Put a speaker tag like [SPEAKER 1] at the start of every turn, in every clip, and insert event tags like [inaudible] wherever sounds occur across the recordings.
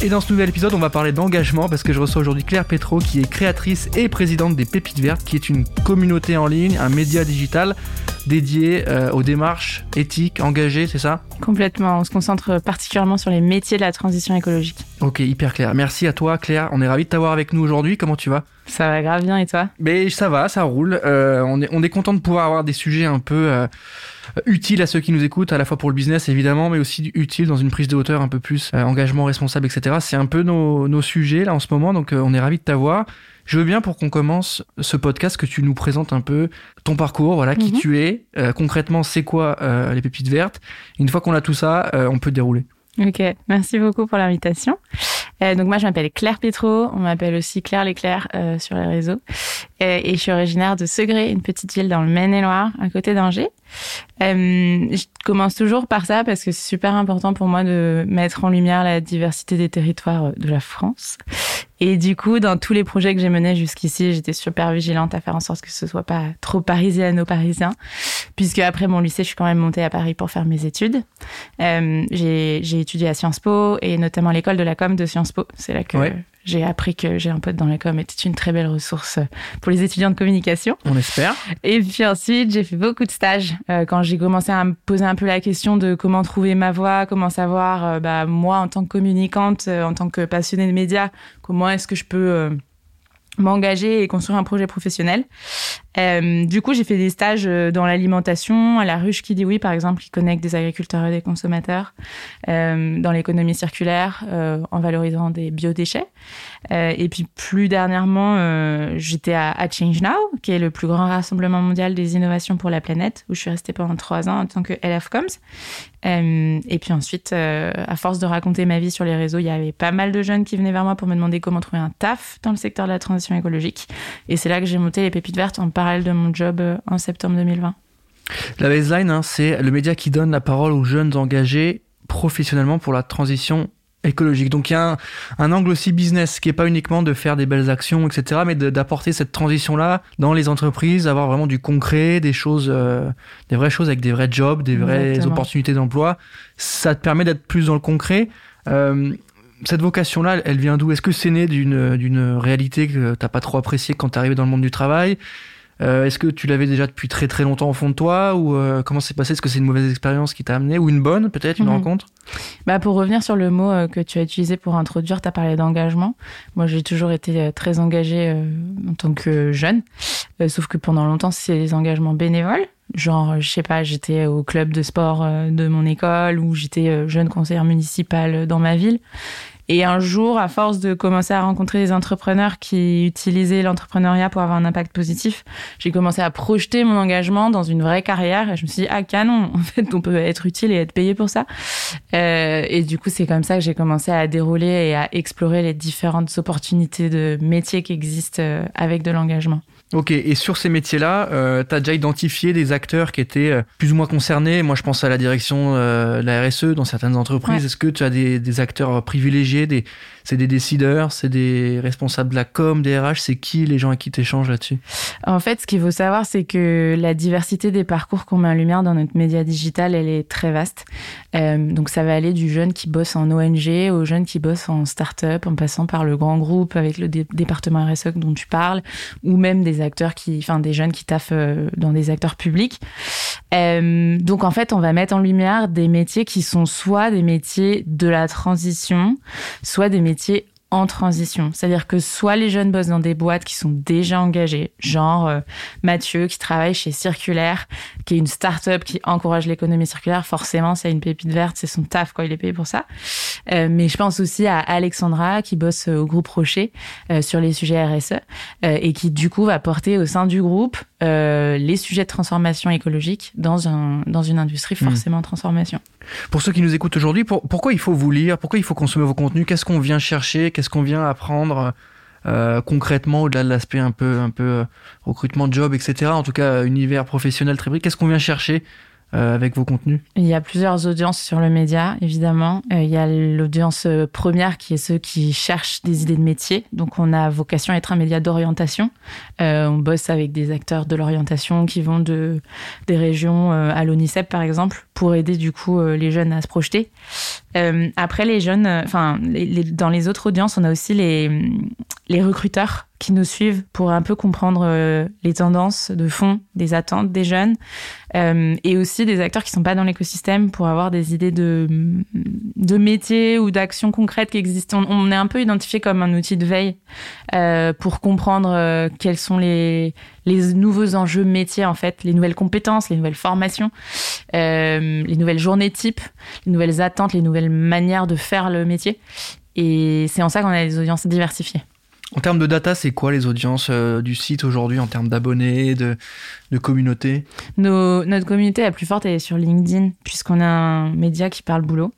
[SPEAKER 1] Et dans ce nouvel épisode, on va parler d'engagement parce que je reçois aujourd'hui Claire Petro qui est créatrice et présidente des Pépites Vertes, qui est une communauté en ligne, un média digital dédié euh, aux démarches éthiques, engagées, c'est ça?
[SPEAKER 2] Complètement. On se concentre particulièrement sur les métiers de la transition écologique.
[SPEAKER 1] Ok, hyper clair. Merci à toi, Claire. On est ravis de t'avoir avec nous aujourd'hui. Comment tu vas?
[SPEAKER 2] Ça va grave bien et toi?
[SPEAKER 1] Mais ça va, ça roule. Euh, on, est, on est content de pouvoir avoir des sujets un peu euh, utiles à ceux qui nous écoutent, à la fois pour le business évidemment, mais aussi utiles dans une prise de hauteur un peu plus engagement responsable, etc. C'est un peu nos, nos, sujets là en ce moment, donc on est ravis de t'avoir. Je veux bien pour qu'on commence ce podcast que tu nous présentes un peu ton parcours, voilà, qui
[SPEAKER 2] Mhm.
[SPEAKER 1] tu es, euh, concrètement c'est quoi euh, les pépites vertes. Une fois qu'on a tout ça, euh, on peut dérouler.
[SPEAKER 2] Ok, merci beaucoup pour l'invitation. Euh, donc moi je m'appelle Claire Pétro, on m'appelle aussi Claire L'éclair euh, sur les réseaux. Euh, et je suis originaire de Segré, une petite ville dans le Maine-et-Loire, à côté d'Angers. Euh, je commence toujours par ça parce que c'est super important pour moi de mettre en lumière la diversité des territoires euh, de la France. Et du coup, dans tous les projets que j'ai menés jusqu'ici, j'étais super vigilante à faire en sorte que ce soit pas trop parisiano-parisien, puisque après mon lycée, je suis quand même montée à Paris pour faire mes études. Euh, j'ai j'ai étudié à Sciences Po et notamment l'école de la com de Sciences Po. C'est là que
[SPEAKER 1] Ouais.
[SPEAKER 2] J'ai appris que j'ai un pote dans la com était une très belle ressource pour les étudiants de communication.
[SPEAKER 1] On espère.
[SPEAKER 2] Et puis ensuite, j'ai fait beaucoup de stages euh, quand j'ai commencé à me poser un peu la question de comment trouver ma voie, comment savoir, euh, bah, moi, en tant que communicante, euh, en tant que passionnée de médias, comment est-ce que je peux euh, m'engager et construire un projet professionnel. Euh, du coup, j'ai fait des stages euh, dans l'alimentation, à la ruche qui dit oui, par exemple, qui connecte des agriculteurs et des consommateurs, euh, dans l'économie circulaire, en valorisant des biodéchets. Et puis plus dernièrement, j'étais à, Change Now, qui est le plus grand rassemblement mondial des innovations pour la planète, où je suis restée pendant trois ans en tant que LF Coms. Et puis ensuite, à force de raconter ma vie sur les réseaux, il y avait pas mal de jeunes qui venaient vers moi pour me demander comment trouver un taf dans le secteur de la transition écologique. Et c'est là que j'ai monté les Pépites Vertes en parallèle de mon job euh, en septembre 2020.
[SPEAKER 1] La baseline, hein, c'est le média qui donne la parole aux jeunes engagés professionnellement pour la transition écologique. Donc il y a un, un angle aussi business qui est pas uniquement de faire des belles actions, etc., mais d'apporter cette transition-là dans les entreprises, avoir vraiment du concret, des choses, euh, des vraies choses avec des vrais jobs, des vraies
[SPEAKER 2] Exactement.
[SPEAKER 1] opportunités d'emploi. Ça te permet d'être plus dans le concret. Euh, cette vocation-là, elle vient d'où? Est-ce que c'est né d'une d'une réalité que t'as pas trop appréciée quand t'es arrivé dans le monde du travail? Euh, Est-ce que tu l'avais déjà depuis très très longtemps au fond de toi ou euh, comment c'est passé? Est-ce que c'est une mauvaise expérience qui t'a amené ou une bonne peut-être une
[SPEAKER 2] Mhm.
[SPEAKER 1] rencontre?
[SPEAKER 2] Bah, pour revenir sur le mot euh, que tu as utilisé pour introduire, tu as parlé d'engagement. Moi, j'ai toujours été euh, très engagée euh, en tant que jeune, sauf que pendant longtemps, c'est des engagements bénévoles. Genre, je sais pas, j'étais au club de sport de mon école ou j'étais jeune conseillère municipale dans ma ville. Et un jour, à force de commencer à rencontrer des entrepreneurs qui utilisaient l'entrepreneuriat pour avoir un impact positif, j'ai commencé à projeter mon engagement dans une vraie carrière. Et je me suis dit, ah canon, [laughs] en fait, on peut être utile et être payé pour ça. Euh, et du coup, c'est comme ça que j'ai commencé à dérouler et à explorer les différentes opportunités de métiers qui existent euh, avec de l'engagement.
[SPEAKER 1] Ok, et sur ces métiers-là, euh, tu as déjà identifié des acteurs qui étaient euh, plus ou moins concernés? Moi, je pense à la direction euh, de la RSE dans certaines entreprises.
[SPEAKER 2] Ouais.
[SPEAKER 1] Est-ce que tu as des, des acteurs privilégiés des, C'est des décideurs, c'est des responsables de la com, des RH C'est qui les gens à qui tu échanges là-dessus?
[SPEAKER 2] En fait, ce qu'il faut savoir, c'est que la diversité des parcours qu'on met en lumière dans notre média digital, elle est très vaste. Euh, donc, ça va aller du jeune qui bosse en ONG au jeune qui bosse en start-up, en passant par le grand groupe avec le dé- département RSE dont tu parles, ou même des acteurs qui, enfin, des jeunes qui taffent euh, dans des acteurs publics. Euh, donc, en fait, on va mettre en lumière des métiers qui sont soit des métiers de la transition, soit des métiers en transition. C'est-à-dire que soit les jeunes bossent dans des boîtes qui sont déjà engagées, genre euh, Mathieu qui travaille chez Circulaire, qui est une start-up qui encourage l'économie circulaire. Forcément, c'est une pépite verte, c'est son taf quand il est payé pour ça. Euh, mais je pense aussi à Alexandra qui bosse au groupe Rocher euh, sur les sujets RSE et qui du coup va porter au sein du groupe euh, les sujets de transformation écologique dans un dans une industrie
[SPEAKER 1] Mhm.
[SPEAKER 2] forcément en transformation.
[SPEAKER 1] Pour ceux qui nous écoutent aujourd'hui, pour- pourquoi il faut vous lire? Pourquoi il faut consommer vos contenus? Qu'est-ce qu'on vient chercher? Qu'est-ce qu'on vient apprendre euh, concrètement au-delà de l'aspect un peu, un peu euh, recrutement de job, etc. En tout cas, univers professionnel très brique. Qu'est-ce qu'on vient chercher? Euh, avec vos contenus?
[SPEAKER 2] Il y a plusieurs audiences sur le média, évidemment. Euh, il y a l'audience euh, première qui est ceux qui cherchent des idées de métier. Donc, on a vocation à être un média d'orientation. on bosse avec des acteurs de l'orientation qui vont de des régions à l'ONICEP, par exemple, pour aider du coup les jeunes à se projeter. après, les jeunes, enfin, dans les autres audiences, on a aussi les, les recruteurs qui nous suivent pour un peu comprendre euh, les tendances de fond, des attentes des jeunes, euh, et aussi des acteurs qui sont pas dans l'écosystème pour avoir des idées de, de métiers ou d'actions concrètes qui existent. On, est un peu identifié comme un outil de veille euh, pour comprendre euh, quels sont les, les nouveaux enjeux métiers, en fait, les nouvelles compétences, les nouvelles formations, euh, les nouvelles journées types, les nouvelles attentes, les nouvelles manières de faire le métier. Et c'est en ça qu'on a des audiences diversifiées.
[SPEAKER 1] En termes de data, c'est quoi les audiences euh, du site aujourd'hui en termes d'abonnés, de, de communauté?
[SPEAKER 2] Notre communauté la plus forte elle est sur LinkedIn, puisqu'on a un média qui parle boulot.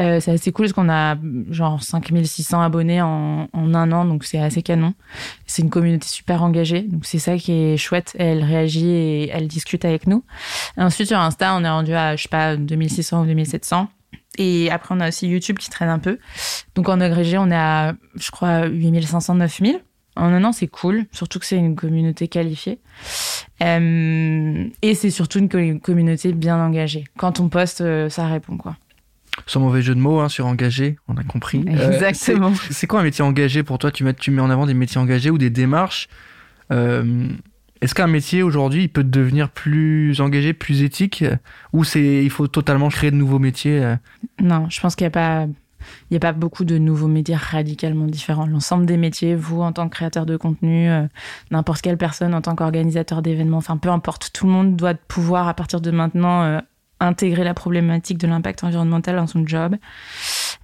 [SPEAKER 2] Euh, c'est assez cool parce qu'on a genre 5600 abonnés en, en un an, donc c'est assez canon. C'est une communauté super engagée, donc c'est ça qui est chouette. Elle réagit et elle discute avec nous. ensuite, sur Insta, on est rendu à, je sais pas, 2600 ou 2700. Et après, on a aussi YouTube qui traîne un peu. Donc en agrégé, on est à, je crois, 8500, 9000. En un an, c'est cool, surtout que c'est une communauté qualifiée. Euh, et c'est surtout une communauté bien engagée. Quand on poste, euh, ça répond, quoi.
[SPEAKER 1] Sans mauvais jeu de mots hein, sur engagé, on a compris.
[SPEAKER 2] Euh, Exactement.
[SPEAKER 1] c'est quoi un métier engagé pour toi? Tu mets, tu mets en avant des métiers engagés ou des démarches? Est-ce qu'un métier aujourd'hui, peut devenir plus engagé, plus éthique, ou c'est il faut totalement créer de nouveaux métiers euh?
[SPEAKER 2] Non, je pense qu'il n'y a pas il a pas beaucoup de nouveaux métiers radicalement différents. L'ensemble des métiers, vous en tant que créateur de contenu, euh, n'importe quelle personne en tant qu'organisateur d'événements, enfin peu importe, tout le monde doit pouvoir à partir de maintenant euh, intégrer la problématique de l'impact environnemental dans son job.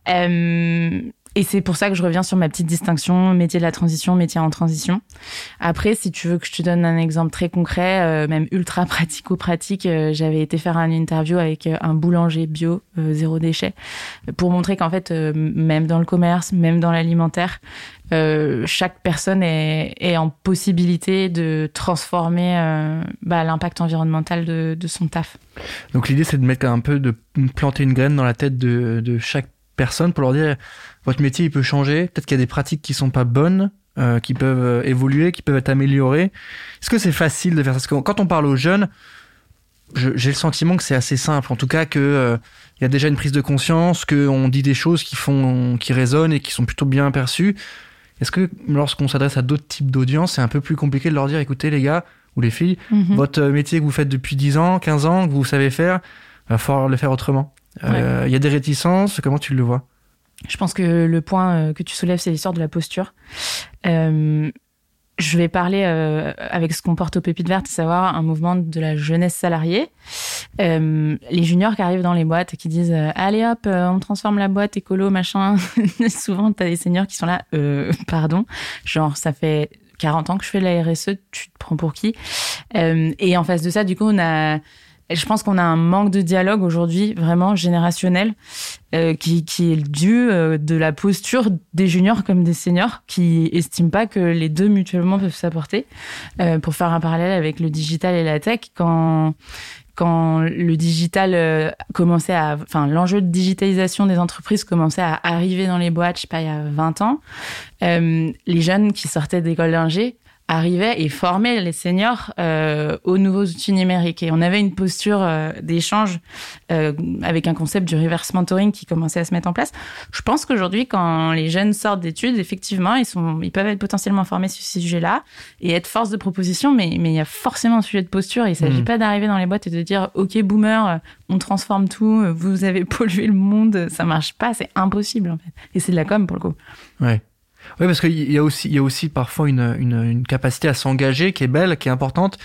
[SPEAKER 2] Euh, et c'est pour ça que je reviens sur ma petite distinction métier de la transition, métier en transition. Après, si tu veux que je te donne un exemple très concret, euh, même ultra [laughs] pratico-pratique, euh, j'avais été faire un interview avec euh, un boulanger bio, zéro déchet, pour montrer qu'en fait, même dans le commerce, même dans l'alimentaire, chaque personne est, en possibilité de transformer bah, l'impact environnemental de, son taf.
[SPEAKER 1] Donc l'idée, c'est de mettre un peu de planter une graine dans la tête de chaque personne pour leur dire votre métier il peut changer, peut-être qu'il y a des pratiques qui sont pas bonnes, euh, qui peuvent euh, évoluer, qui peuvent être améliorées. Est-ce que c'est facile de faire ça? Parce que quand on parle aux jeunes, j'ai le sentiment que c'est assez simple, en tout cas que euh, il y a déjà une prise de conscience, qu'on dit des choses qui font, qui résonnent et qui sont plutôt bien perçues. Est-ce que lorsqu'on s'adresse à d'autres types d'audience, c'est un peu plus compliqué de leur dire, écoutez les gars ou les filles, mhm. votre métier que vous faites depuis 10 ans, 15 ans, que vous savez faire, il va falloir le faire autrement. Il y a des réticences, comment tu le vois?
[SPEAKER 2] Je pense que le point euh, que tu soulèves, c'est l'histoire de la posture. Euh, je vais parler euh, avec ce qu'on porte au Pépites Vertes, savoir un mouvement de la jeunesse salariée. Euh, les juniors qui arrivent dans les boîtes qui disent euh, allez hop, on transforme la boîte écolo machin. [laughs] Souvent, t'as des seniors qui sont là, pardon, genre ça fait 40 ans que je fais la RSE, tu te prends pour qui? Et en face de ça, du coup, on a je pense qu'on a un manque de dialogue aujourd'hui, vraiment générationnel, euh, qui, est dû euh, de la posture des juniors comme des seniors, qui estiment pas que les deux mutuellement peuvent s'apporter. Euh, pour faire un parallèle avec le digital et la tech, quand quand le digital euh, commençait à, enfin, l'enjeu de digitalisation des entreprises commençait à arriver dans les boîtes, je sais pas, il y a 20 ans, les jeunes qui sortaient d'école d'ingé arrivait et formait les seniors euh, aux nouveaux outils numériques. Et on avait une posture euh, d'échange euh, avec un concept du reverse mentoring qui commençait à se mettre en place. Je pense qu'aujourd'hui, quand les jeunes sortent d'études, effectivement, ils, sont, ils peuvent être potentiellement formés sur ces sujets-là et être force de proposition, mais, mais il y a forcément un sujet de posture. Il ne s'agit mmh. pas d'arriver dans les boîtes et de dire, OK, boomer, on transforme tout, vous avez [laughs] pollué le monde, ça marche pas, c'est impossible en fait. Et c'est de la com pour le coup.
[SPEAKER 1] Ouais. Oui, parce qu'il y a aussi, y a aussi parfois une, une, capacité à s'engager qui est belle, qui est importante,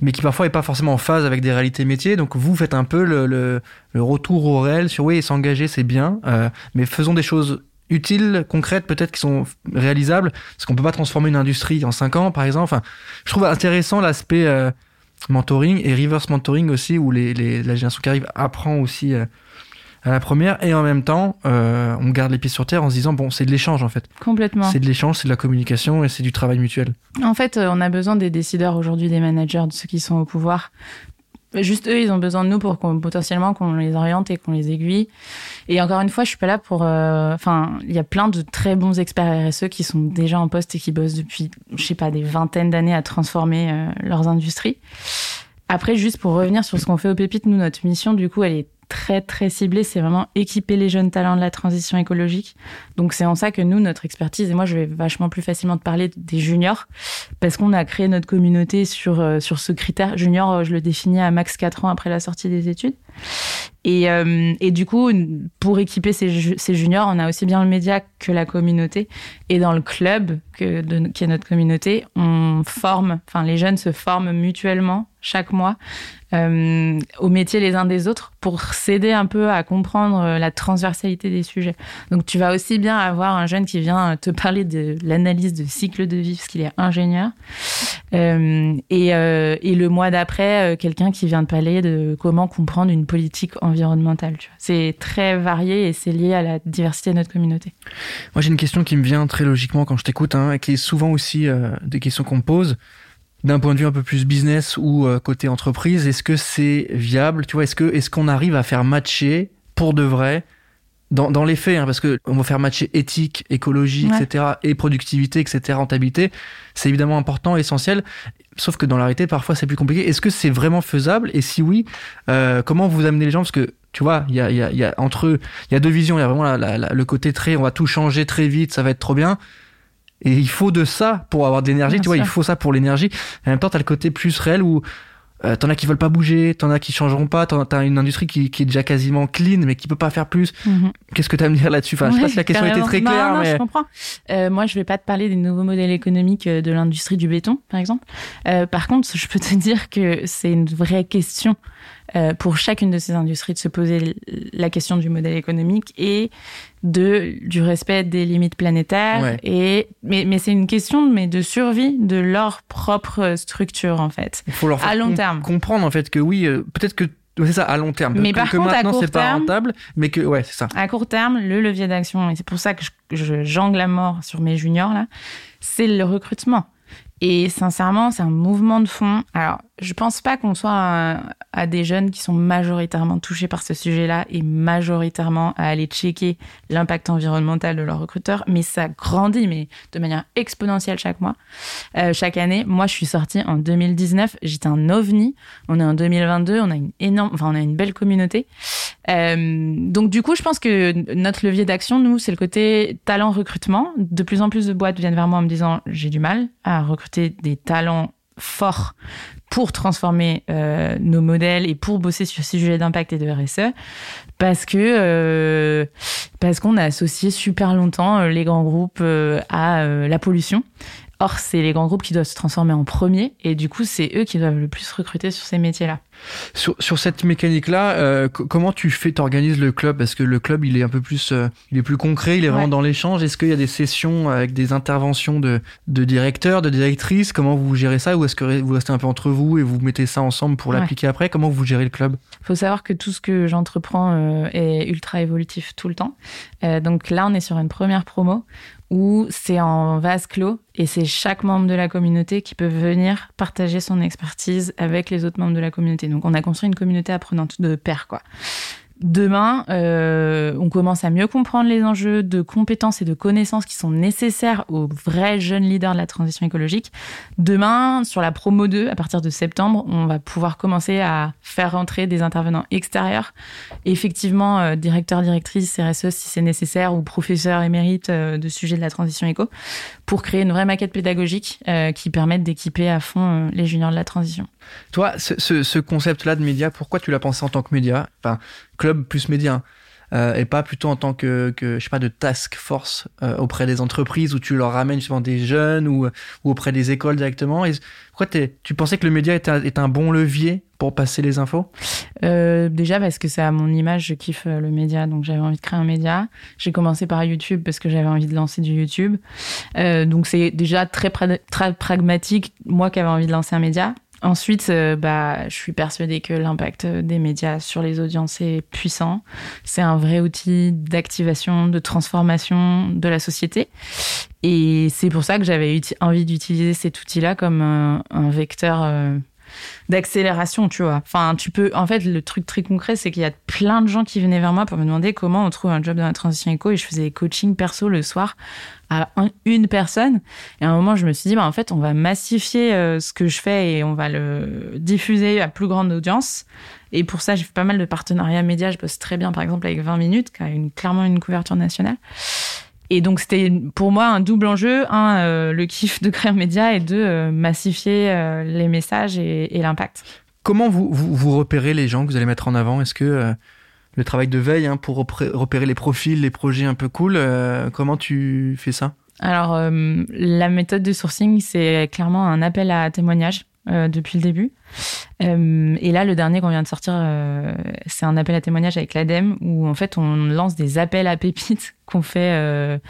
[SPEAKER 1] mais qui parfois est pas forcément en phase avec des réalités métiers. Donc vous faites un peu le, le, retour au réel sur oui, s'engager c'est bien, euh, mais faisons des choses utiles, concrètes, peut-être qui sont réalisables, parce qu'on peut pas transformer une industrie en cinq ans, par exemple. Enfin, je trouve intéressant l'aspect euh, mentoring et reverse mentoring aussi, où les, les, la génération qui arrive apprend aussi. Euh, à la première et en même temps euh, on garde les pieds sur terre en se disant bon c'est de l'échange en fait
[SPEAKER 2] complètement
[SPEAKER 1] c'est de l'échange c'est de la communication et c'est du travail mutuel
[SPEAKER 2] en fait euh, on a besoin des décideurs aujourd'hui des managers de ceux qui sont au pouvoir Juste eux, ils ont besoin de nous pour qu'on, potentiellement qu'on les oriente et qu'on les aiguille. Et encore une fois, je suis pas là pour. euh, Enfin, il y a plein de très bons experts RSE qui sont déjà en poste et qui bossent depuis, je sais pas, des vingtaines d'années à transformer euh, leurs industries. Après, juste pour revenir sur ce qu'on fait au Pépite, nous, notre mission, du coup, elle est très très ciblée. C'est vraiment équiper les jeunes talents de la transition écologique. Donc c'est en ça que nous, notre expertise, et moi, je vais vachement plus facilement te parler des juniors, parce qu'on a créé notre communauté sur euh, sur ce critère. Junior, euh, je le définis à max 4 ans après la sortie des études. Et, euh, et du coup, pour équiper ces, ju- ces juniors, on a aussi bien le média que la communauté. Et dans le club, qui est notre communauté, on forme, enfin les jeunes se forment mutuellement chaque mois euh, au métier les uns des autres pour s'aider un peu à comprendre euh, la transversalité des sujets. Donc tu vas aussi bien avoir un jeune qui vient te parler de l'analyse de cycle de vie parce qu'il est ingénieur euh, et, euh, le mois d'après euh, quelqu'un qui vient te parler de comment comprendre une politique environnementale. C'est très varié et c'est lié à la diversité de notre communauté.
[SPEAKER 1] Moi, j'ai une question qui me vient très logiquement quand je t'écoute, hein, et qui est souvent aussi euh, des questions qu'on me pose d'un point de vue un peu plus business ou euh, côté entreprise. Est-ce que c'est viable Tu vois, est-ce que est-ce qu'on arrive à faire matcher pour de vrai dans, dans les faits, hein, parce que on va faire matcher éthique, écologie,
[SPEAKER 2] Ouais.
[SPEAKER 1] etc., et productivité, etc., rentabilité, c'est évidemment important, essentiel. Sauf que dans la réalité, parfois, c'est plus compliqué. Est-ce que c'est vraiment faisable? Et si oui, euh, comment vous amenez les gens? Parce que tu vois, il y a, il y, a, y a entre eux, il y a deux visions. Il y a vraiment la- la- la- le côté très, on va tout changer très vite, ça va être trop bien. Et il faut de ça pour avoir de l'énergie. Tu vois,
[SPEAKER 2] sûr.
[SPEAKER 1] il faut ça pour l'énergie. En même temps, t'as le côté plus réel où euh, t'en as qui veulent pas bouger, t'en as qui changeront pas, t'en- t'as une industrie qui, qui est déjà quasiment clean, mais qui peut pas faire plus. Qu'est-ce que t'as à me dire là-dessus? Enfin, je sais pas si la question était très claire,
[SPEAKER 2] non,
[SPEAKER 1] mais
[SPEAKER 2] je comprends. Euh, moi, je vais pas te parler des nouveaux modèles économiques euh, de l'industrie du béton, par exemple. Euh, par contre, je peux te [laughs] dire que c'est une vraie question euh, pour chacune de ces industries de se poser la question du modèle économique et de du respect des limites planétaires.
[SPEAKER 1] Ouais.
[SPEAKER 2] Et mais, mais c'est une question mais de survie de leur propre structure en fait.
[SPEAKER 1] il faut leur faire
[SPEAKER 2] À long
[SPEAKER 1] com-
[SPEAKER 2] terme.
[SPEAKER 1] comprendre en fait que oui, euh, peut-être que c'est ça à long terme.
[SPEAKER 2] Mais par
[SPEAKER 1] que
[SPEAKER 2] contre, à
[SPEAKER 1] maintenant c'est pas rentable, mais que ouais, c'est ça.
[SPEAKER 2] À court terme, le levier d'action, et c'est pour ça que je, je jongle à mort sur mes juniors là, c'est le recrutement. Et sincèrement, c'est un mouvement de fond. Alors, je pense pas qu'on soit à, des jeunes qui sont majoritairement touchés par ce sujet-là et majoritairement à aller checker l'impact environnemental de leurs recruteurs, mais ça grandit, mais de manière exponentielle chaque mois, euh, chaque année. Moi, je suis sortie en 2019, j'étais un ovni. On est en 2022, on a une énorme, enfin, on a une belle communauté. Euh, donc du coup, je pense que notre levier d'action, nous, c'est le côté talent recrutement. De plus en plus de boîtes viennent vers moi en me disant j'ai du mal à recruter des talents forts pour transformer euh, nos modèles et pour bosser sur ces sujets d'impact et de RSE parce que euh, parce qu'on a associé super longtemps euh, les grands groupes euh, à euh, la pollution. Or, c'est les grands groupes qui doivent se transformer en premier et du coup, c'est eux qui doivent le plus recruter sur ces métiers-là.
[SPEAKER 1] Sur, sur cette mécanique-là, euh, co- comment tu fais, t'organises le club? Parce que le club, il est un peu plus, euh, il est plus concret, il est vraiment
[SPEAKER 2] Ouais.
[SPEAKER 1] dans l'échange. Est-ce qu'il y a des sessions avec des interventions de, de directeurs, de directrices? Comment vous gérez ça? Ou est-ce que vous restez un peu entre vous et vous mettez ça ensemble pour
[SPEAKER 2] Ouais.
[SPEAKER 1] l'appliquer après? Comment vous gérez le club?
[SPEAKER 2] Faut savoir que tout ce que j'entreprends euh, est ultra évolutif tout le temps. Donc là, on est sur une première promo où c'est en vase clos et c'est chaque membre de la communauté qui peut venir partager son expertise avec les autres membres de la communauté. Donc on a construit une communauté apprenante de pairs. Demain, euh, on commence à mieux comprendre les enjeux de compétences et de connaissances qui sont nécessaires aux vrais jeunes leaders de la transition écologique. Demain, sur la promo 2, à partir de septembre, on va pouvoir commencer à faire rentrer des intervenants extérieurs. Effectivement, euh, directeur, directrice, RSE si c'est nécessaire, ou professeur émérite euh, de sujets de la transition éco, pour créer une vraie maquette pédagogique euh, qui permette d'équiper à fond les juniors de la transition.
[SPEAKER 1] Toi, ce, ce, ce concept-là de média, pourquoi tu l'as pensé en tant que média? Club plus média. euh, et pas plutôt en tant que, que je sais pas de task force euh, auprès des entreprises où tu leur ramènes justement des jeunes ou, ou auprès des écoles directement. Et pourquoi tu pensais que le média est un, est un bon levier pour passer les infos?
[SPEAKER 2] Euh, déjà parce que c'est à mon image, je kiffe euh, le média, donc j'avais envie de créer un média. J'ai commencé par YouTube parce que j'avais envie de lancer du YouTube. Euh, donc c'est déjà très, très pragmatique, moi qui avais envie de lancer un média. Ensuite, euh, bah, je suis persuadée que l'impact des médias sur les audiences est puissant. C'est un vrai outil d'activation, de transformation de la société. Et c'est pour ça que j'avais envie d'utiliser cet outil-là comme un, un vecteur euh, d'accélération, tu vois. Enfin, tu peux. En fait, le truc très concret, c'est qu'il y a plein de gens qui venaient vers moi pour me demander comment on trouve un job dans la transition éco, et je faisais des coachings perso le soir à une personne. Et à un moment, je me suis dit, bah, en fait, on va massifier euh, ce que je fais et on va le diffuser à plus grande audience. Et pour ça, j'ai fait pas mal de partenariats médias. Je bosse très bien, par exemple, avec 20 minutes, qui a une, clairement une couverture nationale. Et donc, c'était pour moi un double enjeu. Un, euh, le kiff de créer un média et deux, euh, massifier euh, les messages et, l'impact.
[SPEAKER 1] Comment vous, vous, repérez les gens que vous allez mettre en avant? Est-ce que le travail de veille hein, pour repérer les profils, les projets un peu cool, comment tu fais ça?
[SPEAKER 2] Alors, la méthode de sourcing, c'est clairement un appel à témoignage. Euh, depuis le début. Euh, et là, le dernier qu'on vient de sortir, euh, c'est un appel à témoignage avec l'ADEME où en fait on lance des appels à pépites [laughs] qu'on fait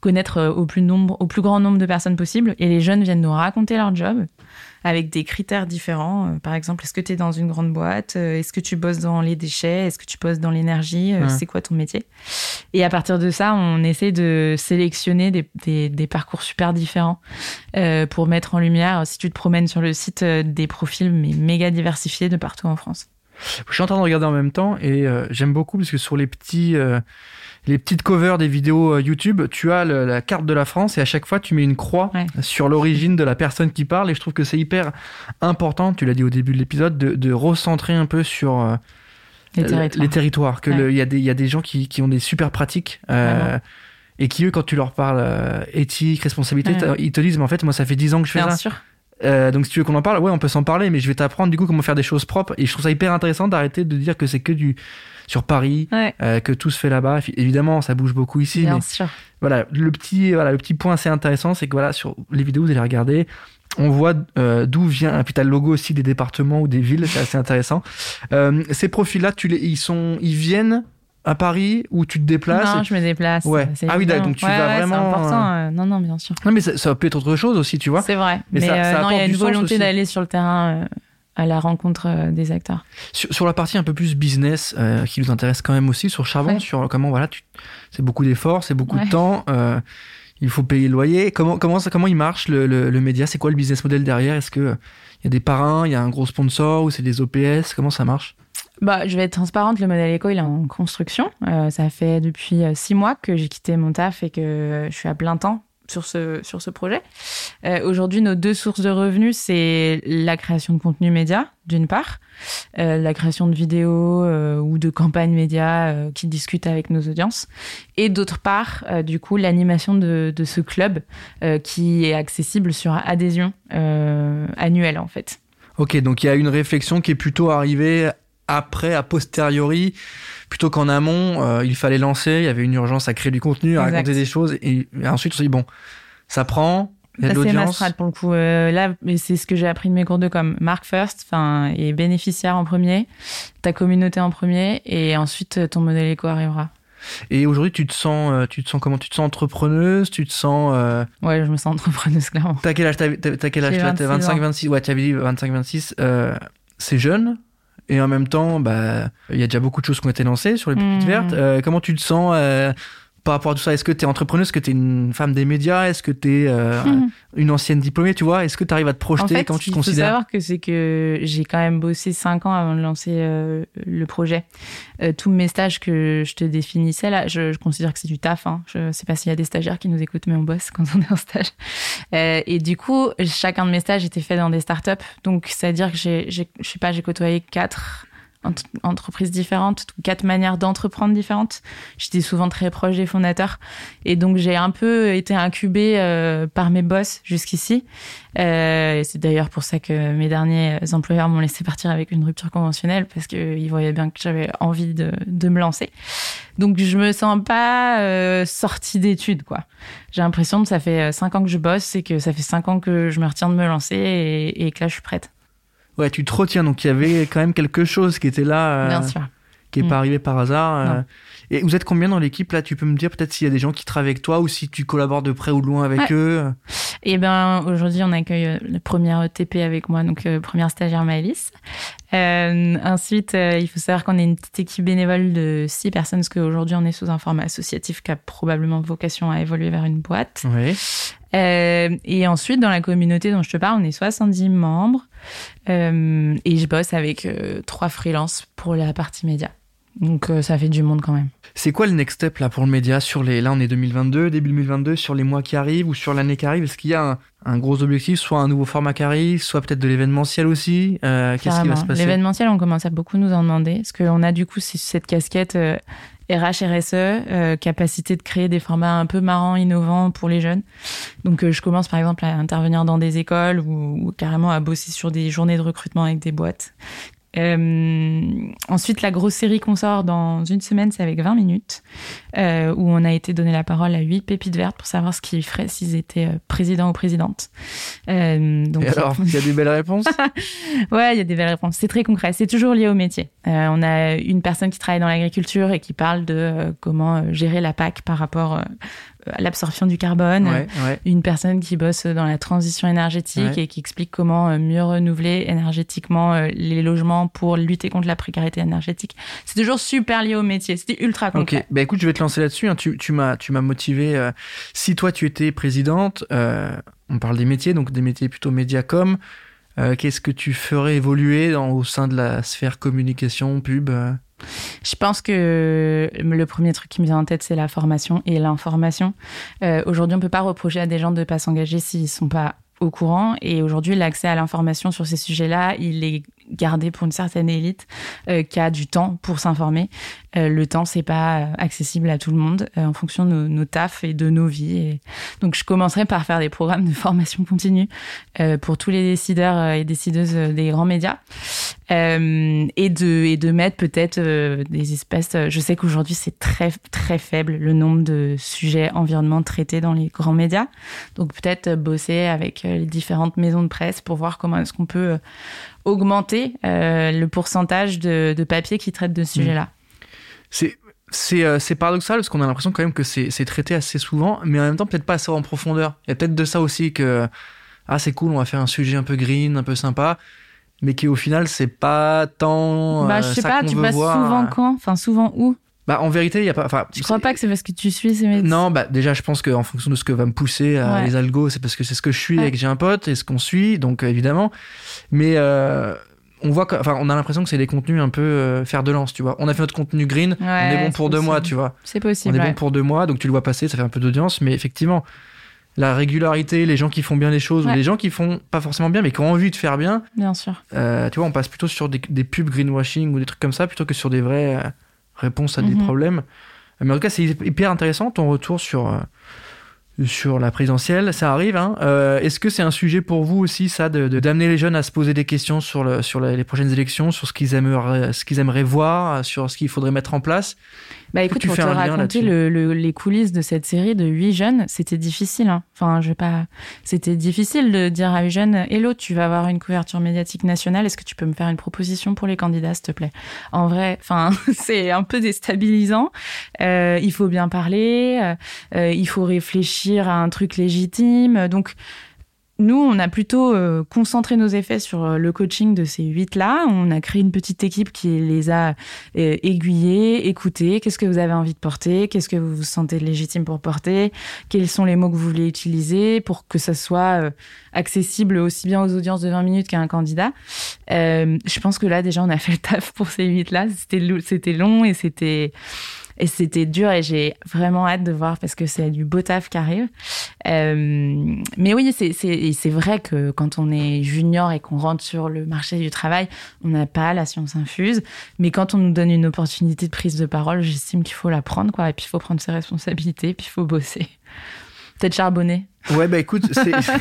[SPEAKER 2] connaître au plus, nombre, au plus grand nombre de personnes possible. Et les jeunes viennent nous raconter leur job avec des critères différents. Euh, par exemple, est-ce que tu es dans une grande boîte? Euh, Est-ce que tu bosses dans les déchets? Est-ce que tu bosses dans l'énergie? Euh, C'est quoi ton métier? Et à partir de ça, on essaie de sélectionner des, des, parcours super différents pour mettre en lumière, si tu te promènes sur le site, des profils mais méga diversifiés de partout en France.
[SPEAKER 1] Je suis en train de regarder en même temps et j'aime beaucoup parce que sur les petits les petites covers des vidéos euh, YouTube, tu as la carte de la France et à chaque fois tu mets une croix sur l'origine de la personne qui parle et je trouve que c'est hyper important, tu l'as dit au début de l'épisode, de, recentrer un peu sur euh, les, territoires. Que il y, y, a des gens qui, qui ont des super pratiques. Euh, et qui eux quand tu leur parles éthique responsabilité ils te disent mais en fait moi ça fait 10 ans que je fais
[SPEAKER 2] Bien
[SPEAKER 1] ça
[SPEAKER 2] sûr.
[SPEAKER 1] Donc si tu veux qu'on en parle, ouais, on peut s'en parler, mais je vais t'apprendre du coup comment faire des choses propres. Et je trouve ça hyper intéressant d'arrêter de dire que c'est que du sur Paris, euh, que tout se fait là-bas. Évidemment, ça bouge beaucoup ici.
[SPEAKER 2] Bien
[SPEAKER 1] mais
[SPEAKER 2] sûr.
[SPEAKER 1] Voilà, le petit, voilà, le petit point assez intéressant, c'est que voilà, sur les vidéos, vous allez regarder, on voit euh, d'où vient, puis t'as le logo aussi des départements ou des villes, c'est assez intéressant. Euh, ces profils-là, tu les, ils sont, ils viennent à Paris ou tu te déplaces
[SPEAKER 2] Non, je me déplace.
[SPEAKER 1] Ouais. Ah oui, donc tu vas vraiment.
[SPEAKER 2] C'est important. non, non, bien sûr.
[SPEAKER 1] Non, mais ça, peut être autre chose aussi, tu vois.
[SPEAKER 2] C'est vrai. Mais, non, il y a une volonté d'aller sur le terrain à la rencontre euh, des acteurs.
[SPEAKER 1] Sur, la partie un peu plus business, euh, qui nous intéresse quand même aussi, sur Charbon, sur comment, voilà, c'est beaucoup d'efforts, c'est beaucoup de temps, euh, il faut payer le loyer. Comment, comment, comment il marche le, le, média? C'est quoi le business model derrière? Est-ce qu'il il y a des parrains, il y a un gros sponsor ou c'est des OPS Comment ça marche?
[SPEAKER 2] Bah, je vais être transparente, le modèle éco, il est en construction. ça fait depuis six mois que j'ai quitté mon taf et que je suis à plein temps sur ce, sur ce projet. Euh, aujourd'hui, nos deux sources de revenus, c'est la création de contenu média, d'une part, euh, la création de vidéos euh, ou de campagnes médias qui discutent avec nos audiences, et d'autre part, du coup, l'animation de, de, ce club qui est accessible sur adhésion annuelle, en fait.
[SPEAKER 1] Ok, donc il y a une réflexion qui est plutôt arrivée après, a posteriori, plutôt qu'en amont, euh, il fallait lancer, il y avait une urgence à créer du contenu, à raconter des choses, et, ensuite on s'est dit, bon, ça prend, il y a de l'audience.
[SPEAKER 2] C'est pour le coup. Euh, là, c'est ce que j'ai appris de mes cours de com. Mark first, enfin, et bénéficiaire en premier, ta communauté en premier, et ensuite ton modèle éco arrivera.
[SPEAKER 1] Et aujourd'hui, tu te sens, euh, tu te sens comment? Tu te sens entrepreneuse? Tu te sens
[SPEAKER 2] Ouais, je me sens entrepreneuse clairement.
[SPEAKER 1] T'as quel âge? T'as quel âge 25, 26. Ouais, tu avais dit 25, 26. c'est jeune? Et en même temps, bah, il y a déjà beaucoup de choses qui ont été lancées sur les petites mmh. vertes. Euh, comment tu te sens euh, par rapport à tout ça Est-ce que tu es entrepreneuse Est-ce que tu es une femme des médias Est-ce que tu es euh, mhm. une ancienne diplômée Tu vois Est-ce que tu arrives à te projeter quand tu te considères Il
[SPEAKER 2] faut savoir que c'est que j'ai quand même bossé cinq ans avant de lancer euh, le projet. Euh, tous mes stages que je te définissais là, je, considère que c'est du taf. Hein. Je sais pas s'il y a des stagiaires qui nous écoutent, mais on bosse quand on est en stage. et du coup, chacun de mes stages était fait dans des startups. Donc, c'est à dire que j'ai, je sais pas, j'ai côtoyé quatre entreprises différentes, quatre manières d'entreprendre différentes. J'étais souvent très proche des fondateurs et donc j'ai un peu été incubée euh, par mes boss jusqu'ici. Euh, c'est d'ailleurs pour ça que mes derniers employeurs m'ont laissé partir avec une rupture conventionnelle parce qu'ils voyaient bien que j'avais envie de, de, me lancer. Donc je me sens pas euh, sortie d'études quoi. J'ai l'impression que ça fait cinq ans que je bosse et que ça fait cinq ans que je me retiens de me lancer et, et que là je suis prête.
[SPEAKER 1] Ouais, tu te retiens. Donc il y avait quand même quelque chose qui était là.
[SPEAKER 2] Bien sûr.
[SPEAKER 1] Qui n'est pas mm. arrivé par hasard. Euh. Et vous êtes combien dans l'équipe là? Tu peux me dire peut-être s'il y a des gens qui travaillent avec toi ou si tu collabores de près ou de loin avec eux?
[SPEAKER 2] Eh ben aujourd'hui on accueille euh, le premier ETP avec moi, donc euh, première stagiaire Maëlys. Euh, ensuite, il faut savoir qu'on est une petite équipe bénévole de six personnes, parce qu'aujourd'hui on est sous un format associatif qui a probablement vocation à évoluer vers une boîte.
[SPEAKER 1] Oui.
[SPEAKER 2] Et ensuite, dans la communauté dont je te parle, on est 70 membres. et je bosse avec trois freelances pour la partie média. Donc ça fait du monde quand même.
[SPEAKER 1] C'est quoi le next step là pour le média sur les là on est 2022 début 2022 sur les mois qui arrivent ou sur l'année qui arrive? Est-ce qu'il y a un, gros objectif soit un nouveau format qui arrive soit peut-être de l'événementiel aussi?
[SPEAKER 2] Euh, qu'est-ce qui va se passer? L'événementiel on commence à beaucoup nous en demander parce qu'on a du coup cette casquette euh, RH RSE euh, capacité de créer des formats un peu marrants innovants pour les jeunes. Donc je commence par exemple à intervenir dans des écoles ou, ou carrément à bosser sur des journées de recrutement avec des boîtes euh, ensuite, la grosse série qu'on sort dans une semaine, c'est avec 20 minutes, euh, où on a été donné la parole à 8 pépites vertes pour savoir ce qu'ils feraient s'ils étaient euh, président ou présidente.
[SPEAKER 1] Euh, donc, Et alors, il y a des belles réponses? [laughs]
[SPEAKER 2] Ouais, il y a des belles réponses. C'est très concret. C'est toujours lié au métier. On a une personne qui travaille dans l'agriculture et qui parle de comment gérer la PAC par rapport l'absorption du carbone, une personne qui bosse dans la transition énergétique et qui explique comment euh, mieux renouveler énergétiquement euh, les logements pour lutter contre la précarité énergétique. C'est toujours super lié au métier, c'était ultra concret.
[SPEAKER 1] Ok, bah écoute, je vais te lancer là-dessus. Hein. Tu, tu m'as motivé. Euh, si toi tu étais présidente, on parle des métiers, donc des métiers plutôt médiacom. Qu'est-ce que tu ferais évoluer dans, au sein de la sphère communication, pub
[SPEAKER 2] je pense que le premier truc qui me vient en tête, c'est la formation et l'information. Euh, aujourd'hui, on ne peut pas reprocher à des gens de ne pas s'engager s'ils ne sont pas au courant. Et aujourd'hui, l'accès à l'information sur ces sujets-là, il est gardé pour une certaine élite euh, qui a du temps pour s'informer. Euh, le temps, c'est pas euh, accessible à tout le monde euh, en fonction de nos, nos tafs et de nos vies. Et donc, je commencerai par faire des programmes de [laughs] formation continue euh, pour tous les décideurs et décideuses des grands médias et de et de mettre peut-être des espèces. Je sais qu'aujourd'hui, c'est très très faible le nombre de sujets environnement traités dans les grands médias. Donc, peut-être bosser avec les différentes maisons de presse pour voir comment est-ce qu'on peut augmenter euh, le pourcentage de, de, papier qui traite de ce mmh. sujet-là.
[SPEAKER 1] C'est euh, c'est paradoxal parce qu'on a l'impression quand même que c'est traité assez souvent, mais en même temps peut-être pas assez en profondeur. Il y a peut-être de ça aussi que ah c'est cool, on va faire un sujet un peu green, un peu sympa, mais qui au final c'est pas tant.
[SPEAKER 2] Bah je euh, sais pas, tu passes souvent quand, enfin souvent où?
[SPEAKER 1] Bah, en vérité, il y a pas.
[SPEAKER 2] Enfin, je crois pas que c'est parce que tu suis ces métiers.
[SPEAKER 1] Non, bah, déjà, je pense qu'en fonction de ce que va me pousser euh, les algos, c'est parce que c'est ce que je suis et que j'ai un pote et ce qu'on suit, donc euh, évidemment. Mais euh, on voit, enfin, on a l'impression que c'est des contenus un peu euh, faire de lance, tu vois. On a fait notre contenu green, on est bon pour deux mois, tu vois.
[SPEAKER 2] C'est possible.
[SPEAKER 1] On est bon pour deux mois, donc tu le vois passer, ça fait un peu d'audience, mais effectivement, la régularité, les gens qui font bien les choses, ou les gens qui font pas forcément bien, mais qui ont envie de faire bien.
[SPEAKER 2] Bien sûr.
[SPEAKER 1] tu vois, on passe plutôt sur des, des, pubs greenwashing ou des trucs comme ça, plutôt que sur des vraies réponses à des mhm. problèmes. Mais en tout cas, c'est hyper intéressant ton retour sur, euh, sur la présidentielle. Ça arrive. Hein. Euh, est-ce que c'est un sujet pour vous aussi, ça, d'amener de, d'amener les jeunes à se poser des questions sur, le, sur les prochaines élections, sur ce qu'ils aimeraient, ce qu'ils aimeraient voir, sur ce qu'il faudrait mettre en place?
[SPEAKER 2] Bah écoute, pour te raconter le, les coulisses de cette série de huit jeunes, c'était difficile. Hein. Enfin, je vais pas. C'était difficile de dire à huit jeunes Hello, tu vas avoir une couverture médiatique nationale. Est-ce que tu peux me faire une proposition pour les candidats, s'il te plaît? En vrai, enfin, [laughs] c'est un peu déstabilisant. Euh, il faut bien parler. Euh, il faut réfléchir à un truc légitime. Donc nous, on a plutôt euh, concentré nos effets sur euh, le coaching de ces huit-là. On a créé une petite équipe qui les a euh, aiguillés, écoutés. Qu'est-ce que vous avez envie de porter? Qu'est-ce que vous vous sentez légitime pour porter? Quels sont les mots que vous voulez utiliser pour que ça soit accessible aussi bien aux audiences de 20 minutes qu'à un candidat? Je pense que là, déjà, on a fait le taf pour ces huit-là. C'était long et c'était et c'était dur et j'ai vraiment hâte de voir parce que c'est du beau taf qui arrive. Euh, mais oui, c'est vrai que quand on est junior et qu'on rentre sur le marché du travail, on n'a pas la science infuse. Mais quand on nous donne une opportunité de prise de parole, j'estime qu'il faut la prendre, quoi. Et puis il faut prendre ses responsabilités, puis il faut bosser. Peut-être charbonner.
[SPEAKER 1] Ouais, bah écoute,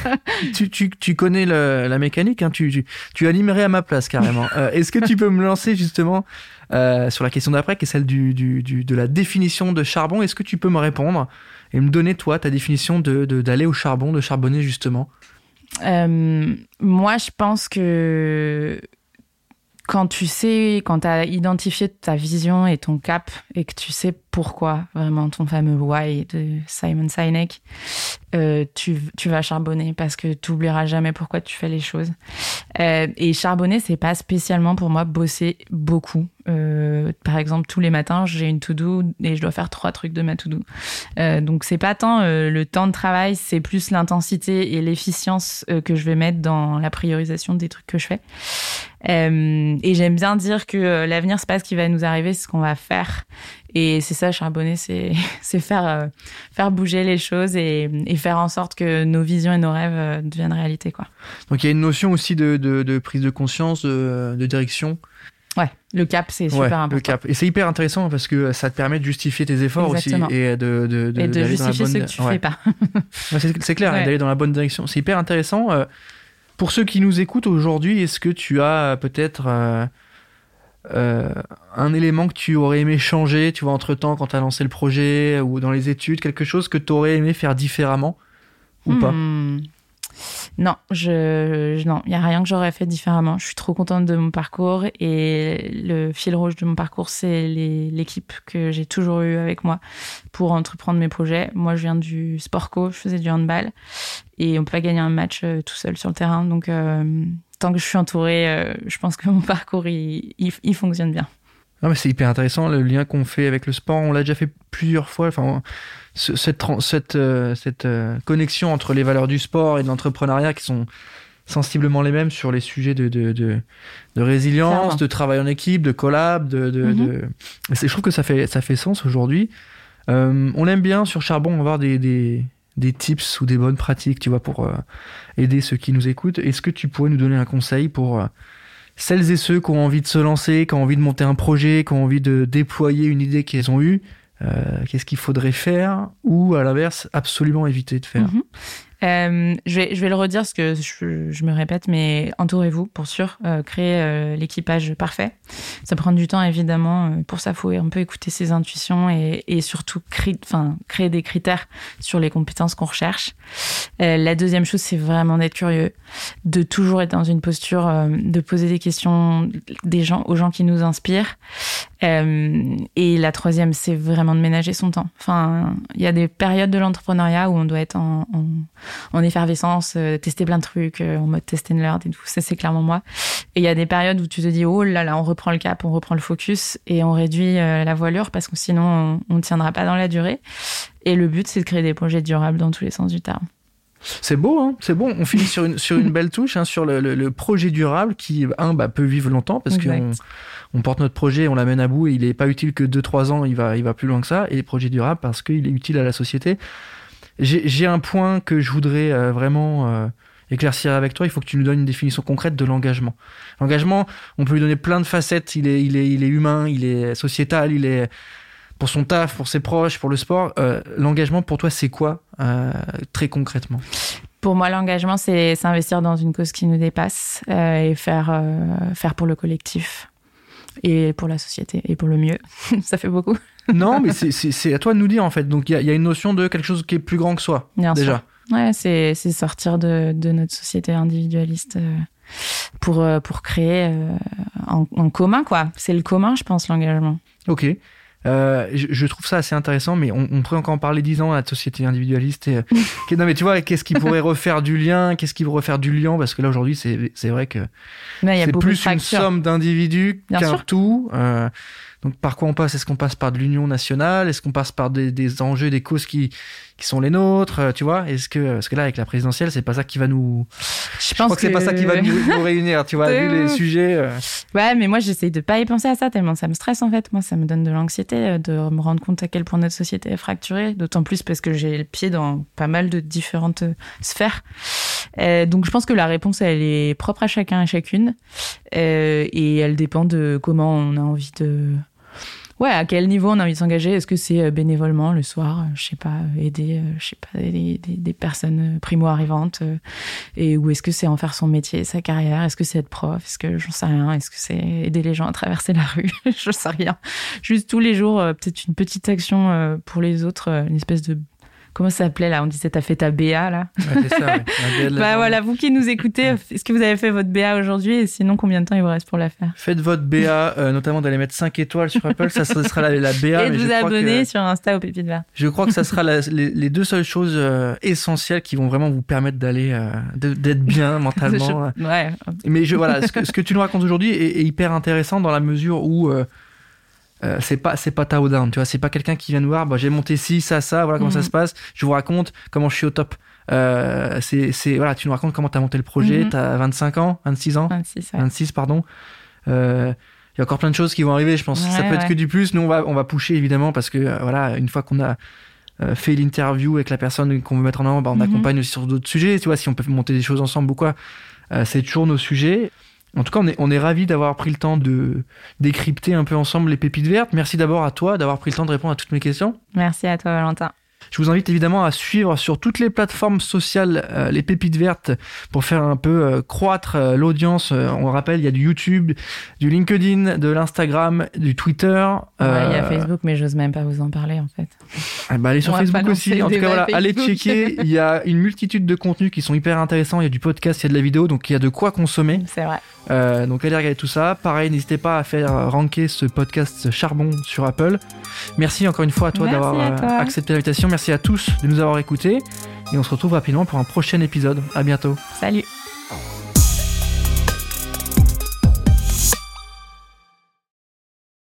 [SPEAKER 1] [laughs] tu, tu, tu, connais le, la mécanique, hein, tu, tu, tu, animerais à ma place carrément. Euh, Est-ce que tu peux me lancer justement euh, sur la question d'après, qui est celle du, du, du, de la définition de charbon? Est-ce que tu peux me répondre et me donner, toi, ta définition d'aller de, d'aller au charbon, de charbonner justement?
[SPEAKER 2] Euh, Moi, je pense que quand tu sais, quand tu as identifié ta vision et ton cap et que tu sais pourquoi, vraiment ton fameux why de Simon Sinek, euh, tu, vas charbonner parce que tu oublieras jamais pourquoi tu fais les choses. Euh, et charbonner, c'est pas spécialement pour moi bosser beaucoup. Euh, par exemple, tous les matins, j'ai une to-do et je dois faire trois trucs de ma to-do. Donc, c'est pas tant le temps de travail, c'est plus l'intensité et l'efficience que je vais mettre dans la priorisation des trucs que je fais. et j'aime bien dire que l'avenir, c'est pas ce qui va nous arriver, c'est ce qu'on va faire. Et c'est ça, charbonner, c'est [laughs] c'est faire faire bouger les choses et, et, faire en sorte que nos visions et nos rêves deviennent réalité, quoi.
[SPEAKER 1] Donc, il y a une notion aussi de, de, de prise de conscience, de, de direction.
[SPEAKER 2] Ouais, le cap, c'est super important.
[SPEAKER 1] Le cap. Et c'est hyper intéressant parce que ça te permet de justifier tes efforts aussi et de, de,
[SPEAKER 2] de, et de justifier ce que tu fais pas. [laughs]
[SPEAKER 1] c'est clair, d'aller dans la bonne direction. C'est hyper intéressant. Euh, pour ceux qui nous écoutent aujourd'hui, est-ce que tu as peut-être euh, un élément que tu aurais aimé changer, tu vois, entre temps, quand tu as lancé le projet ou dans les études, quelque chose que tu aurais aimé faire différemment ou pas?
[SPEAKER 2] Hmm. Non, je, non, il y a rien que j'aurais fait différemment. Je suis trop contente de mon parcours et le fil rouge de mon parcours, c'est l'équipe que j'ai toujours eue avec moi pour entreprendre mes projets. Moi, je viens du sport co, je faisais du handball et on peut pas gagner un match euh, tout seul sur le terrain. Donc, euh, tant que je suis entourée, euh, je pense que [laughs] mon parcours il, il fonctionne bien.
[SPEAKER 1] Non, mais c'est hyper intéressant le lien qu'on fait avec le sport. On l'a déjà fait plusieurs fois. Enfin, cette, cette, euh, cette euh, connexion entre les valeurs du sport et de l'entrepreneuriat qui sont sensiblement les mêmes sur les sujets de, de, de, de résilience, de travail en équipe, de collab. De, de, mm Je trouve que ça fait, ça fait sens aujourd'hui. Euh, on aime bien sur Charbon avoir des, des, des, tips ou des bonnes pratiques, tu vois, pour aider ceux qui nous écoutent. Est-ce que tu pourrais nous donner un conseil pour celles et ceux qui ont envie de se lancer, qui ont envie de monter un projet, qui ont envie de déployer une idée qu'ils ont eue euh, qu'est-ce qu'il faudrait faire ou à l'inverse absolument éviter de faire? Mhm.
[SPEAKER 2] Euh, je, vais, le redire parce que je, me répète, mais entourez-vous pour sûr, euh, créer euh, l'équipage parfait. Ça prend du temps évidemment. Pour ça, faut un peu écouter ses intuitions et, surtout créer, des critères sur les compétences qu'on recherche. La deuxième chose, c'est vraiment d'être curieux, de toujours être dans une posture de poser des questions aux gens qui nous inspirent. et la troisième, c'est vraiment de ménager son temps. Enfin, il y a des périodes de l'entrepreneuriat où on doit être en en effervescence, euh, tester plein de trucs euh, en mode test and learn et tout. Ça, c'est clairement moi. Et il y a des périodes où tu te dis, oh là là, on reprend le cap, on reprend le focus et on réduit euh, la voilure parce que sinon, on ne tiendra pas dans la durée. Et le but, c'est de créer des projets durables dans tous les sens du terme.
[SPEAKER 1] C'est beau, hein c'est bon. On finit sur une, sur une belle touche, hein, sur le, projet durable qui, un, bah, peut vivre longtemps parce qu'on on porte notre projet, on l'amène à bout et il n'est pas utile que 2-3 ans, il va, il va plus loin que ça. Et projet durable parce qu'il est utile à la société. J'ai un point que je voudrais euh, vraiment euh, éclaircir avec toi. Il faut que tu nous donnes une définition concrète de l'engagement. L'engagement, on peut lui donner plein de facettes. Il est, il est, il est humain, il est sociétal, il est pour son taf, pour ses proches, pour le sport. Euh, l'engagement, pour toi, c'est quoi très concrètement?
[SPEAKER 2] Pour moi, l'engagement, c'est s'investir dans une cause qui nous dépasse et faire, faire pour le collectif et pour la société et pour le mieux. [laughs] Ça fait beaucoup
[SPEAKER 1] non, mais [laughs] c'est à toi de nous dire en fait. Donc il y, a une notion de quelque chose qui est plus grand que soi. Bien déjà.
[SPEAKER 2] Sûr. Ouais, c'est sortir de, de, notre société individualiste euh, pour, euh, pour créer euh, en, en, commun, quoi. C'est le commun, je pense, l'engagement.
[SPEAKER 1] Ok. Euh, je, je, trouve ça assez intéressant, mais on, on pourrait encore en parler dix ans, la société individualiste. Et, [laughs] non, mais tu vois, qu'est-ce qui pourrait refaire du lien? Qu'est-ce qui pourrait refaire du lien? Parce que là, aujourd'hui, c'est vrai que c'est plus une somme d'individus qu'un tout. Euh, donc par quoi on passe? Est-ce qu'on passe par de l'union nationale? Est-ce qu'on passe par des, des, enjeux, des causes qui, qui sont les nôtres? Euh, Tu vois? Est-ce que parce que là avec la présidentielle, c'est pas ça qui va nous. Je, pense crois que, c'est pas ça qui va nous, réunir. Tu vois, [laughs] vu les sujets. Euh.
[SPEAKER 2] Ouais, mais moi j'essaye de pas y penser à ça tellement ça me stresse en fait. Moi, ça me donne de l'anxiété euh, de me rendre compte à quel point notre société est fracturée. D'autant plus parce que j'ai le pied dans pas mal de différentes sphères. Euh, donc je pense que la réponse elle est propre à chacun et chacune euh, et elle dépend de comment on a envie de ouais, à quel niveau on a envie de s'engager? Est-ce que c'est euh, bénévolement le soir, euh, je sais pas, aider, euh, je sais pas, des, des, personnes primo arrivantes, et ou est-ce que c'est en faire son métier, sa carrière? Est-ce que c'est être prof? Est-ce que j'en sais rien. Est-ce que c'est aider les gens à traverser la rue? [laughs] Je sais rien. Juste tous les jours, peut-être une petite action pour les autres, une espèce de comment ça s'appelait là? On disait t'as fait ta BA là?
[SPEAKER 1] Ouais, ça, ouais. BA [laughs]
[SPEAKER 2] Bah
[SPEAKER 1] journée.
[SPEAKER 2] voilà, vous qui nous écoutez, est-ce que vous avez fait votre BA aujourd'hui? Et sinon, combien de temps il vous reste pour la faire?
[SPEAKER 1] Faites votre BA, euh, notamment d'aller mettre 5 étoiles sur Apple, ça, sera la, la BA.
[SPEAKER 2] Et de vous abonner
[SPEAKER 1] que-
[SPEAKER 2] sur Insta au Pépites Vertes.
[SPEAKER 1] Je crois que ça sera la- [laughs] les, les deux seules choses euh, essentielles qui vont vraiment vous permettre d'aller, euh, d'être bien [laughs] mentalement.
[SPEAKER 2] Je- Ouais.
[SPEAKER 1] Mais je, voilà, ce que, ce que tu nous racontes aujourd'hui est, est hyper intéressant dans la mesure où euh, c'est pas c'est pas Tao down, tu vois, c'est pas quelqu'un qui vient nous voir, bah, j'ai monté ci, ça, ça, voilà comment ça
[SPEAKER 2] Mhm.
[SPEAKER 1] se passe. Je vous raconte comment je suis au top. Euh, c'est c'est voilà, tu nous racontes comment t'as monté le projet.
[SPEAKER 2] Mhm.
[SPEAKER 1] T'as 25 ans, 26 ans,
[SPEAKER 2] 26, ouais.
[SPEAKER 1] 26 pardon. Euh, il y a encore plein de choses qui vont arriver, je pense. ça
[SPEAKER 2] Ouais,
[SPEAKER 1] peut être que du plus. Nous, on va, on va pousser évidemment parce que euh, voilà, une fois qu'on a euh, fait l'interview avec la personne qu'on veut mettre en avant, bah, on
[SPEAKER 2] Mhm.
[SPEAKER 1] accompagne aussi sur d'autres sujets. Tu vois, si on peut monter des choses ensemble ou quoi, euh, c'est toujours nos sujets. En tout cas, on est, on ravis d'avoir pris le temps de décrypter un peu ensemble les pépites vertes. Merci d'abord à toi d'avoir pris le temps de répondre à toutes mes questions.
[SPEAKER 2] Merci à toi, Valentin.
[SPEAKER 1] Je vous invite évidemment à suivre sur toutes les plateformes sociales euh, les pépites vertes pour faire un peu euh, croître euh, l'audience. On rappelle, il y a du YouTube, du LinkedIn, de l'Instagram, du Twitter.
[SPEAKER 2] Ouais, il y a Facebook, mais j'ose même pas vous en parler en fait.
[SPEAKER 1] ah bah, allez sur
[SPEAKER 2] On
[SPEAKER 1] Facebook aussi. En tout cas, voilà, allez checker. Il y a une multitude de contenus qui sont hyper intéressants. Il y a du podcast, il y a de la vidéo, donc il y a de quoi consommer.
[SPEAKER 2] C'est vrai.
[SPEAKER 1] Donc allez regarder tout ça. Pareil, n'hésitez pas à faire ranker ce podcast Charbon sur Apple. Merci encore une fois à toi d'avoir accepté l'invitation. Merci à tous de nous avoir écoutés. Et on se retrouve rapidement pour un prochain épisode. À bientôt.
[SPEAKER 2] Salut.